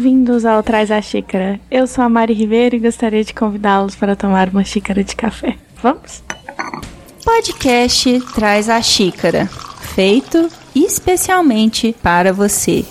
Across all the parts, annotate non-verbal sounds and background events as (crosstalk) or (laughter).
Bem-vindos ao Traz a Xícara. Eu sou a Mari Ribeiro e gostaria de convidá-los para tomar uma xícara de café. Vamos? Podcast Traz a Xícara, feito especialmente para você.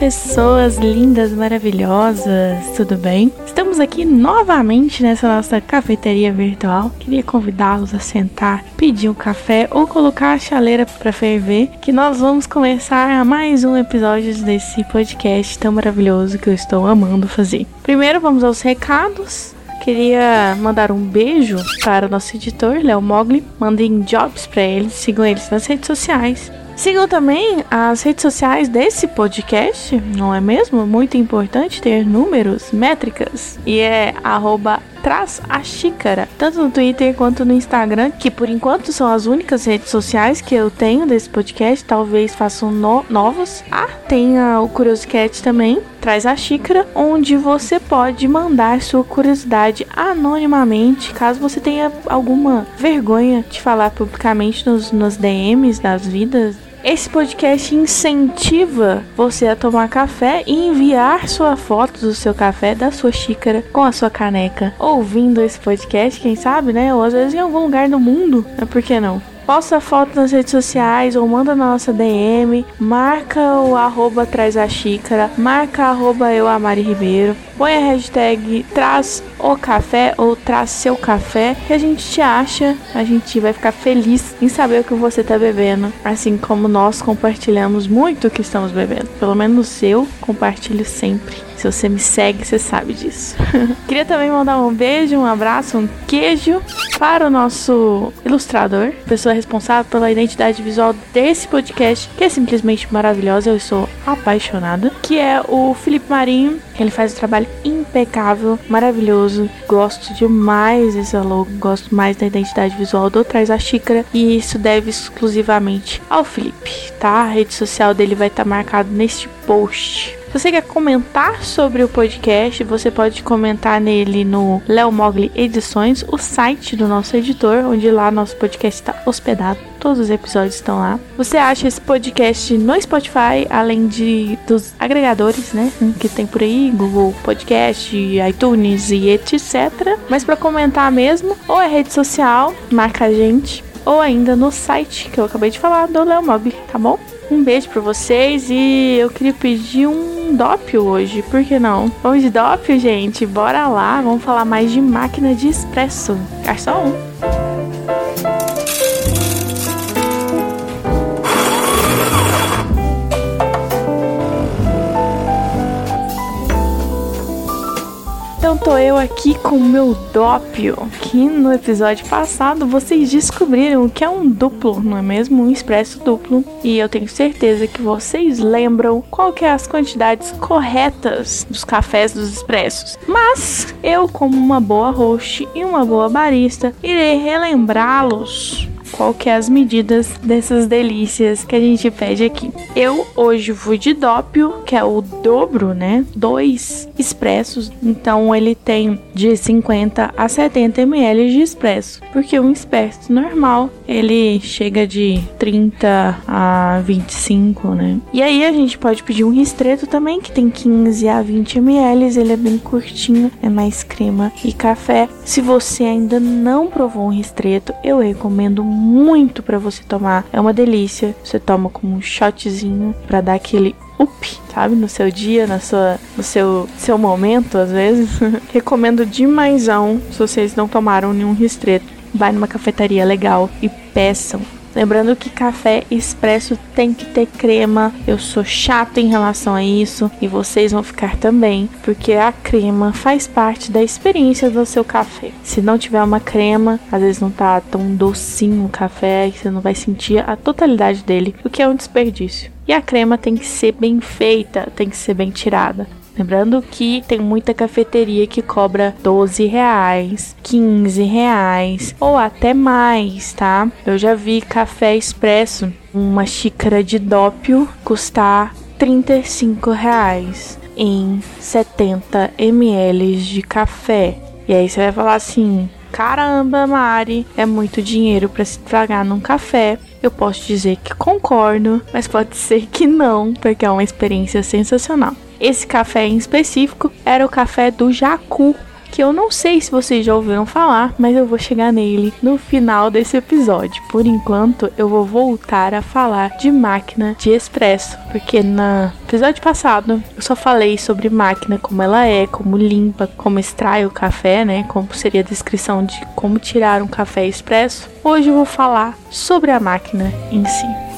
Pessoas lindas, maravilhosas, tudo bem? Estamos aqui novamente nessa nossa cafeteria virtual. Queria convidá-los a sentar, pedir um café ou colocar a chaleira para ferver, que nós vamos começar mais um episódio desse podcast tão maravilhoso que eu estou amando fazer. Primeiro, vamos aos recados. Queria mandar um beijo para o nosso editor, Léo Mogli. Mandem jobs para eles, sigam eles nas redes sociais. Sigam também as redes sociais desse podcast, não é mesmo? Muito importante ter números, métricas. E é arroba traz a xícara, tanto no Twitter quanto no Instagram, que por enquanto são as únicas redes sociais que eu tenho desse podcast, talvez façam no novos. Ah, tem o Curioscat também, traz a xícara, onde você pode mandar sua curiosidade anonimamente, caso você tenha alguma vergonha de falar publicamente nos, nos DMs das vidas esse podcast incentiva você a tomar café e enviar sua foto do seu café, da sua xícara, com a sua caneca, ouvindo esse podcast, quem sabe, né? Ou às vezes em algum lugar do mundo. Por que não? Posta foto nas redes sociais ou manda na nossa DM, marca o arroba traz a xícara, marca arroba eu Amari Ribeiro, põe a hashtag traz o café ou traz seu café que a gente te acha, a gente vai ficar feliz em saber o que você tá bebendo, assim como nós compartilhamos muito o que estamos bebendo. Pelo menos eu compartilho sempre. Se você me segue, você sabe disso. (laughs) Queria também mandar um beijo, um abraço, um queijo para o nosso ilustrador, pessoa responsável pela identidade visual desse podcast, que é simplesmente maravilhosa, eu estou apaixonada, que é o Felipe Marinho. Ele faz um trabalho impecável, maravilhoso. Gosto demais desse logo, gosto mais da identidade visual do Traz a Xícara e isso deve exclusivamente ao Felipe, tá? A rede social dele vai estar tá marcado neste post. Se você quer comentar sobre o podcast, você pode comentar nele no Léo Mogli Edições, o site do nosso editor, onde lá nosso podcast está hospedado. Todos os episódios estão lá. Você acha esse podcast no Spotify, além de dos agregadores, né, que tem por aí, Google Podcast, iTunes e etc. Mas para comentar mesmo, ou é rede social, marca a gente, ou ainda no site que eu acabei de falar do Léo Mogli, tá bom? Um beijo para vocês e eu queria pedir um um dópio hoje, por que não? Vamos de dópio, gente? Bora lá, vamos falar mais de máquina de expresso. Garçom! Então tô eu aqui com o meu dópio, que no episódio passado vocês descobriram que é um duplo, não é mesmo? Um expresso duplo. E eu tenho certeza que vocês lembram qual que é as quantidades corretas dos cafés dos expressos. Mas eu, como uma boa host e uma boa barista, irei relembrá-los qual que é as medidas dessas delícias que a gente pede aqui. Eu hoje fui de dópio, que é o dobro, né? Dois expressos. Então ele tem de 50 a 70 ml de expresso, porque um expresso normal ele chega de 30 a 25, né? E aí a gente pode pedir um ristreto também, que tem 15 a 20 ml, ele é bem curtinho, é mais crema e café. Se você ainda não provou um ristreto, eu recomendo muito para você tomar. É uma delícia. Você toma como um shotzinho para dar aquele up, sabe? No seu dia, na sua, no seu, seu momento, às vezes. (laughs) Recomendo demais se vocês não tomaram nenhum ristreto. Vai numa cafeteria legal e peçam Lembrando que café expresso tem que ter crema. Eu sou chato em relação a isso e vocês vão ficar também, porque a crema faz parte da experiência do seu café. Se não tiver uma crema, às vezes não tá tão docinho o café você não vai sentir a totalidade dele, o que é um desperdício. E a crema tem que ser bem feita, tem que ser bem tirada. Lembrando que tem muita cafeteria que cobra 12 reais, 15 reais ou até mais, tá? Eu já vi café expresso, uma xícara de dópio custar 35 reais em 70 ml de café. E aí você vai falar assim, caramba, Mari, é muito dinheiro para se pagar num café. Eu posso dizer que concordo, mas pode ser que não, porque é uma experiência sensacional. Esse café em específico era o café do Jacu, que eu não sei se vocês já ouviram falar, mas eu vou chegar nele no final desse episódio. Por enquanto, eu vou voltar a falar de máquina de expresso, porque no episódio passado eu só falei sobre máquina, como ela é, como limpa, como extrai o café, né? Como seria a descrição de como tirar um café expresso. Hoje eu vou falar sobre a máquina em si.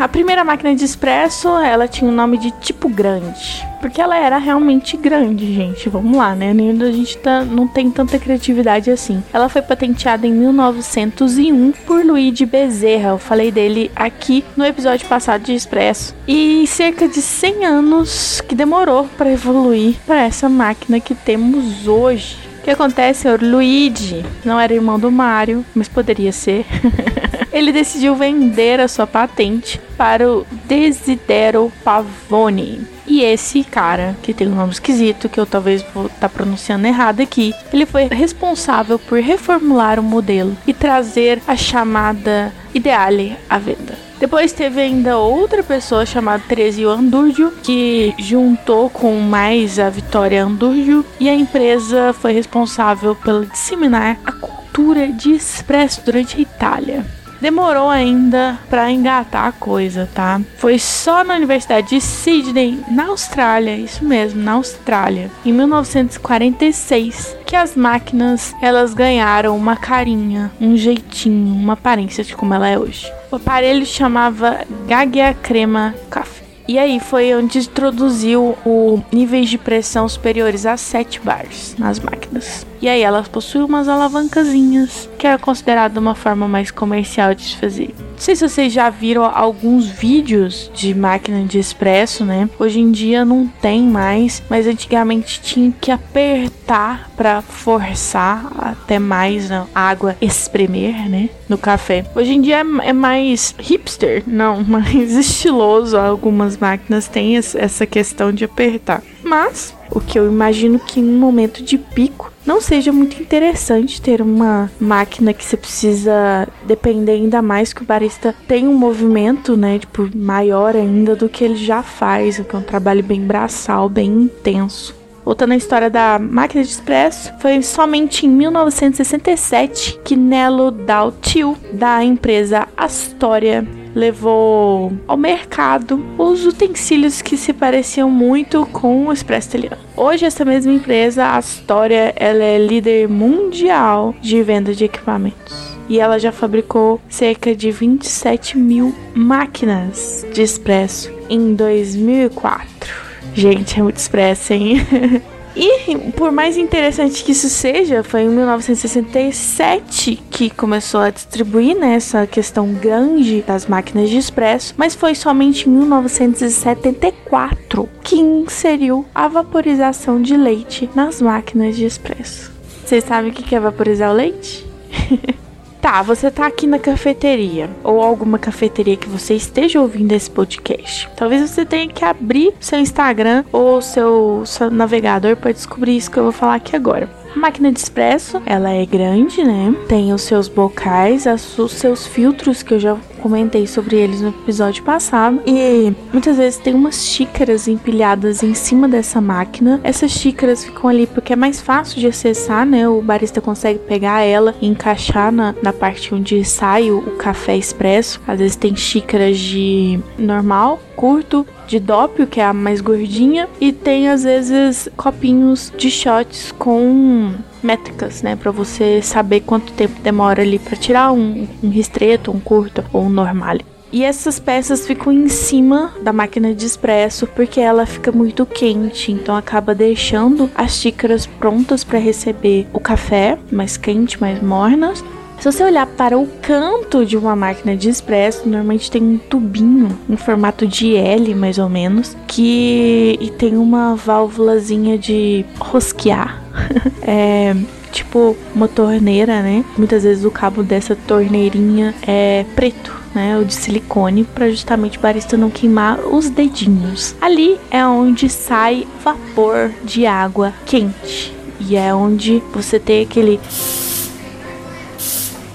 A primeira máquina de expresso, ela tinha o nome de tipo grande. Porque ela era realmente grande, gente. Vamos lá, né? Ainda a gente tá, não tem tanta criatividade assim. Ela foi patenteada em 1901 por Luigi Bezerra. Eu falei dele aqui no episódio passado de Expresso. E cerca de 100 anos que demorou para evoluir para essa máquina que temos hoje. O que acontece? O Luigi não era irmão do Mario, mas poderia ser. (laughs) ele decidiu vender a sua patente para o Desidero Pavone. E esse cara, que tem um nome esquisito, que eu talvez vou estar tá pronunciando errado aqui, ele foi responsável por reformular o modelo e trazer a chamada Ideale à venda. Depois teve ainda outra pessoa chamada Teresio Andurgio, que juntou com mais a Vitória Andurgio e a empresa foi responsável pelo disseminar a cultura de expresso durante a Itália demorou ainda para engatar a coisa, tá? Foi só na Universidade de Sydney, na Austrália, isso mesmo, na Austrália, em 1946, que as máquinas elas ganharam uma carinha, um jeitinho, uma aparência de como ela é hoje. O aparelho chamava Gaggia Crema Café. E aí foi onde introduziu o níveis de pressão superiores a 7 bars nas máquinas. E aí elas possuem umas alavancazinhas, que era considerada uma forma mais comercial de se fazer. Não sei se vocês já viram alguns vídeos de máquina de expresso, né? Hoje em dia não tem mais, mas antigamente tinha que apertar para forçar até mais a água espremer, né? No café. Hoje em dia é, é mais hipster, não, (laughs) mais estiloso. Algumas máquinas têm essa questão de apertar. Mas o que eu imagino que em um momento de pico não seja muito interessante ter uma máquina que você precisa depender ainda mais que o barista tem um movimento, né, tipo, maior ainda do que ele já faz, que é um trabalho bem braçal, bem intenso. Voltando à história da máquina de expresso, foi somente em 1967 que Nelo Daltil, da empresa Astoria, levou ao mercado os utensílios que se pareciam muito com o Expresso italiano. Hoje essa mesma empresa, a Astoria, ela é líder mundial de venda de equipamentos. E ela já fabricou cerca de 27 mil máquinas de expresso em 2004. Gente, é muito expresso, hein? (laughs) E por mais interessante que isso seja, foi em 1967 que começou a distribuir né, essa questão grande das máquinas de expresso, mas foi somente em 1974 que inseriu a vaporização de leite nas máquinas de expresso. Vocês sabem o que é vaporizar o leite? (laughs) Tá, você tá aqui na cafeteria ou alguma cafeteria que você esteja ouvindo esse podcast. Talvez você tenha que abrir seu Instagram ou seu, seu navegador para descobrir isso que eu vou falar aqui agora. A máquina de expresso, ela é grande, né? Tem os seus bocais, os seus filtros que eu já comentei sobre eles no episódio passado. E muitas vezes tem umas xícaras empilhadas em cima dessa máquina. Essas xícaras ficam ali porque é mais fácil de acessar, né? O barista consegue pegar ela e encaixar na, na parte onde sai o, o café expresso. Às vezes tem xícaras de normal, curto, de dópio, que é a mais gordinha, e tem às vezes copinhos de shots com métricas, né, para você saber quanto tempo demora ali para tirar um, um ristreto, um curto ou um normal. E essas peças ficam em cima da máquina de expresso porque ela fica muito quente, então acaba deixando as xícaras prontas para receber o café, mais quente, mais mornas, se você olhar para o canto de uma máquina de expresso, normalmente tem um tubinho em formato de L, mais ou menos, que e tem uma válvulazinha de rosquear. (laughs) é tipo uma torneira, né? Muitas vezes o cabo dessa torneirinha é preto né, o de silicone, para justamente o barista não queimar os dedinhos. Ali é onde sai vapor de água quente e é onde você tem aquele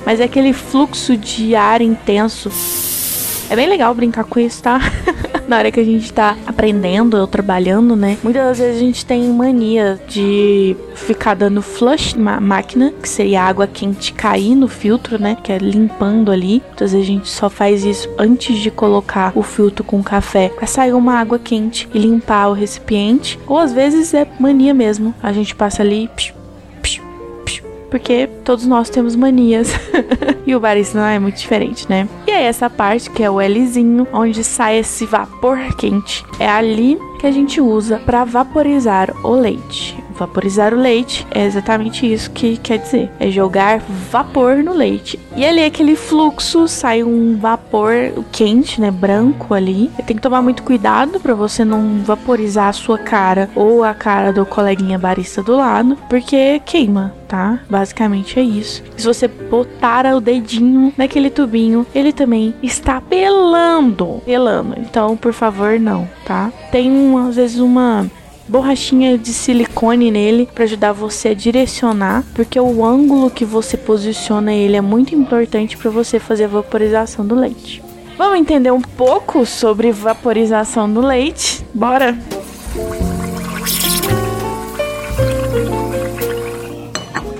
mas é aquele fluxo de ar intenso. É bem legal brincar com isso, tá? (laughs) na hora que a gente tá aprendendo ou trabalhando, né? Muitas das vezes a gente tem mania de ficar dando flush na máquina, que seria água quente cair no filtro, né? Que é limpando ali. Muitas vezes a gente só faz isso antes de colocar o filtro com café pra sair uma água quente e limpar o recipiente. Ou às vezes é mania mesmo. A gente passa ali. Psh, porque todos nós temos manias. (laughs) e o barista não é muito diferente, né? E aí essa parte que é o Lzinho, onde sai esse vapor quente, é ali que a gente usa para vaporizar o leite. Vaporizar o leite é exatamente isso que quer dizer. É jogar vapor no leite. E ali aquele fluxo sai um vapor quente, né, branco ali. Tem que tomar muito cuidado para você não vaporizar a sua cara ou a cara do coleguinha barista do lado, porque queima, tá? Basicamente é isso. Se você botar o dedinho naquele tubinho, ele também está pelando, pelando. Então, por favor, não, tá? Tem às vezes uma borrachinha de silicone nele para ajudar você a direcionar, porque o ângulo que você posiciona ele é muito importante para você fazer a vaporização do leite. Vamos entender um pouco sobre vaporização do leite? Bora!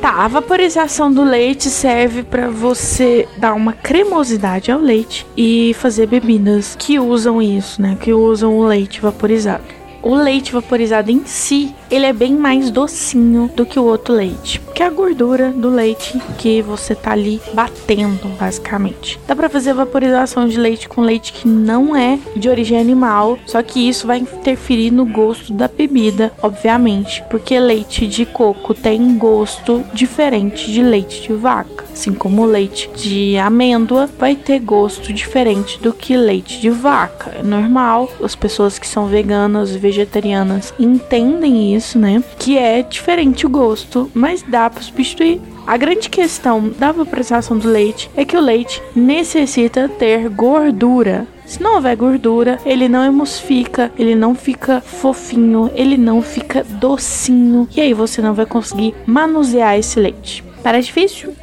Tá, a vaporização do leite serve para você dar uma cremosidade ao leite e fazer bebidas que usam isso, né? Que usam o leite vaporizado o leite vaporizado em si, ele é bem mais docinho do que o outro leite. Que é a gordura do leite que você tá ali batendo, basicamente. Dá para fazer vaporização de leite com leite que não é de origem animal, só que isso vai interferir no gosto da bebida, obviamente, porque leite de coco tem gosto diferente de leite de vaca, assim como leite de amêndoa vai ter gosto diferente do que leite de vaca. É normal, as pessoas que são veganas, vegetarianas entendem isso, né? Que é diferente o gosto, mas dá para substituir. A grande questão da vaporização do leite é que o leite necessita ter gordura. Se não houver gordura, ele não emulsifica, ele não fica fofinho, ele não fica docinho. E aí você não vai conseguir manusear esse leite. Parece difícil?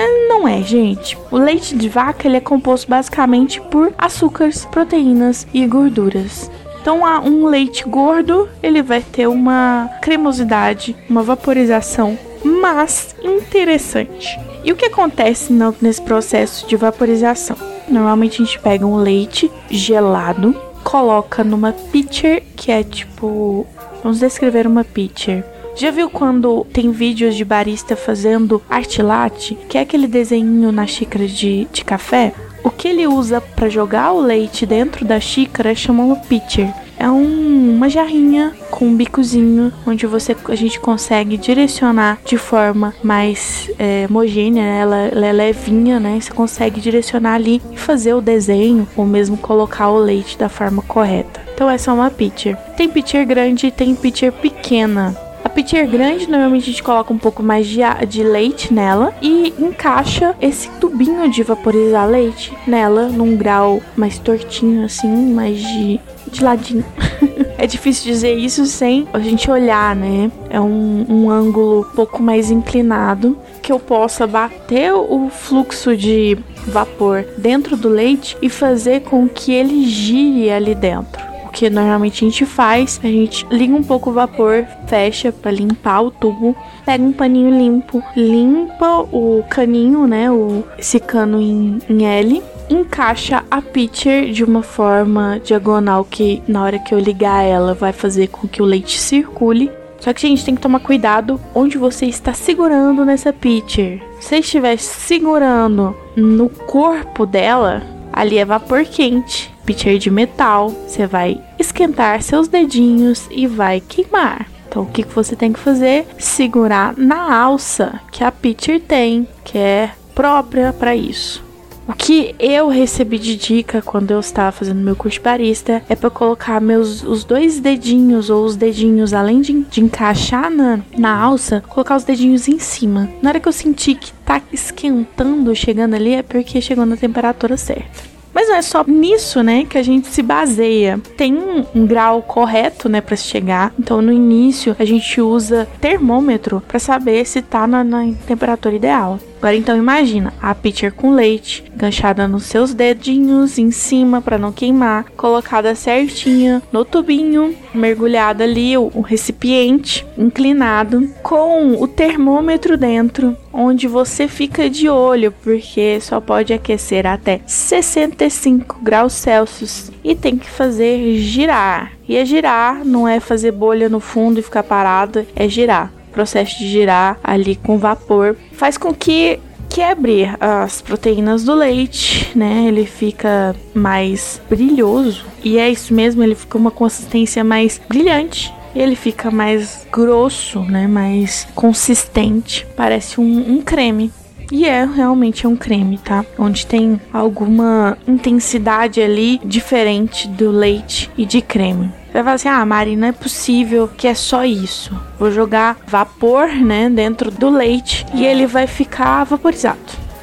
É, não é, gente. O leite de vaca ele é composto basicamente por açúcares, proteínas e gorduras. Então, um leite gordo, ele vai ter uma cremosidade, uma vaporização, mas interessante. E o que acontece nesse processo de vaporização? Normalmente a gente pega um leite gelado, coloca numa pitcher, que é tipo. Vamos descrever uma pitcher. Já viu quando tem vídeos de barista fazendo art latte, que é aquele desenho na xícara de, de café? O que ele usa para jogar o leite dentro da xícara chama pitcher. É um, uma jarrinha com um bicozinho onde você a gente consegue direcionar de forma mais é, homogênea, ela, ela é levinha, né? Você consegue direcionar ali e fazer o desenho ou mesmo colocar o leite da forma correta. Então essa é uma pitcher. Tem pitcher grande e tem pitcher pequena. Pitcher grande, normalmente a gente coloca um pouco mais de, de leite nela e encaixa esse tubinho de vaporizar leite nela num grau mais tortinho, assim, mais de, de ladinho. (laughs) é difícil dizer isso sem a gente olhar, né? É um, um ângulo um pouco mais inclinado que eu possa bater o fluxo de vapor dentro do leite e fazer com que ele gire ali dentro que normalmente a gente faz, a gente liga um pouco o vapor, fecha para limpar o tubo, pega um paninho limpo, limpa o caninho, né, o, esse cano em, em L, encaixa a pitcher de uma forma diagonal que na hora que eu ligar ela vai fazer com que o leite circule. Só que a gente tem que tomar cuidado onde você está segurando nessa pitcher. Se estiver segurando no corpo dela, ali é vapor quente pitcher de metal, você vai esquentar seus dedinhos e vai queimar. Então, o que você tem que fazer? Segurar na alça que a pitcher tem, que é própria para isso. O que eu recebi de dica quando eu estava fazendo meu curso de barista é para colocar meus os dois dedinhos ou os dedinhos, além de, de encaixar na, na alça, colocar os dedinhos em cima. Na hora que eu senti que tá esquentando, chegando ali, é porque chegou na temperatura certa. Não é só nisso, né, que a gente se baseia. Tem um, um grau correto, né, para chegar. Então, no início, a gente usa termômetro para saber se tá na, na temperatura ideal. Agora então imagina a pitcher com leite, enganchada nos seus dedinhos em cima para não queimar, colocada certinha no tubinho, mergulhada ali o, o recipiente inclinado com o termômetro dentro, onde você fica de olho porque só pode aquecer até 65 graus Celsius e tem que fazer girar. E é girar, não é fazer bolha no fundo e ficar parado, é girar processo de girar ali com vapor faz com que quebre as proteínas do leite, né? Ele fica mais brilhoso e é isso mesmo, ele fica uma consistência mais brilhante. Ele fica mais grosso, né? Mais consistente. Parece um, um creme. E é realmente é um creme, tá? Onde tem alguma intensidade ali diferente do leite e de creme. Vai falar assim: ah, Mari, não é possível que é só isso. Vou jogar vapor, né, dentro do leite e ele vai ficar vaporizado.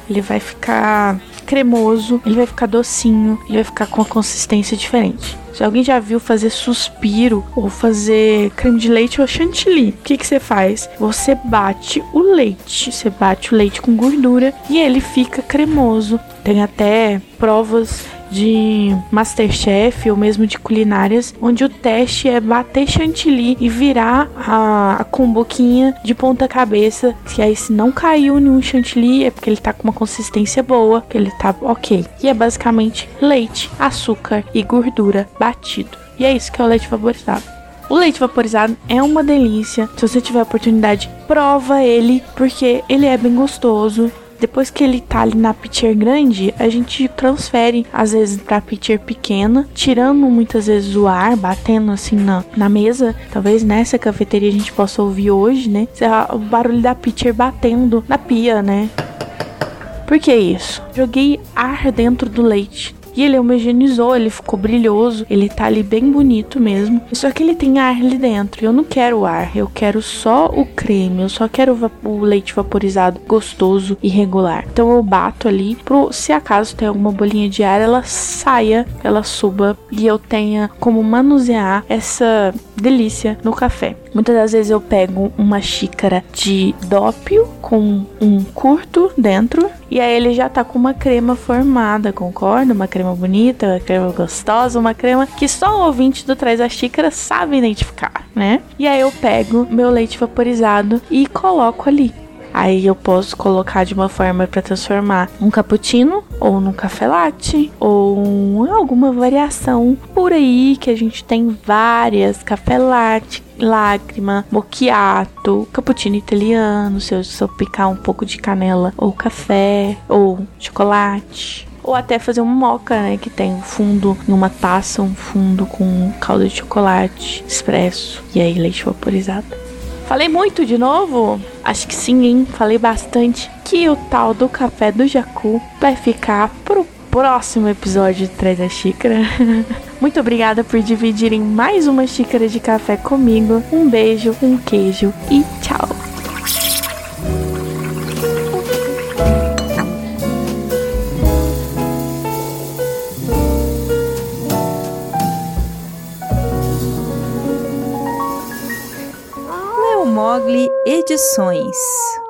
Ele vai ficar cremoso, ele vai ficar docinho, ele vai ficar com uma consistência diferente. Se alguém já viu fazer suspiro ou fazer creme de leite ou chantilly, o que, que você faz? Você bate o leite, você bate o leite com gordura e ele fica cremoso. Tem até provas de Masterchef ou mesmo de culinárias, onde o teste é bater chantilly e virar a, a de ponta cabeça. Que aí se não caiu nenhum chantilly é porque ele tá com uma consistência boa, que ele tá ok. E é basicamente leite, açúcar e gordura batido. E é isso que é o leite vaporizado. O leite vaporizado é uma delícia. Se você tiver oportunidade, prova ele, porque ele é bem gostoso. Depois que ele tá ali na pitcher grande, a gente transfere às vezes pra pitcher pequena, tirando muitas vezes o ar, batendo assim na, na mesa. Talvez nessa cafeteria a gente possa ouvir hoje, né? O barulho da pitcher batendo na pia, né? Por que isso? Joguei ar dentro do leite. E ele homogeneizou, ele ficou brilhoso, ele tá ali bem bonito mesmo. Só que ele tem ar ali dentro. Eu não quero ar, eu quero só o creme, eu só quero o leite vaporizado gostoso e regular. Então eu bato ali pro se acaso tem alguma bolinha de ar, ela saia, ela suba e eu tenha como manusear essa delícia no café. Muitas das vezes eu pego uma xícara de dópio com um curto dentro e aí ele já tá com uma crema formada, concorda? Uma crema bonita, uma crema gostosa, uma crema que só o ouvinte do Traz a Xícara sabe identificar, né? E aí eu pego meu leite vaporizado e coloco ali. Aí eu posso colocar de uma forma para transformar um cappuccino ou num café latte ou alguma variação por aí que a gente tem várias café latte, lágrima, mochiato, cappuccino italiano, se eu, eu picar um pouco de canela ou café ou chocolate ou até fazer um moca, né, que tem um fundo numa taça, um fundo com calda de chocolate, expresso e aí leite vaporizado. Falei muito de novo? Acho que sim, hein? Falei bastante. Que o tal do café do Jacu vai ficar pro próximo episódio de Três da Xícara. (laughs) Muito obrigada por dividirem mais uma xícara de café comigo. Um beijo, um queijo e tchau! Edições.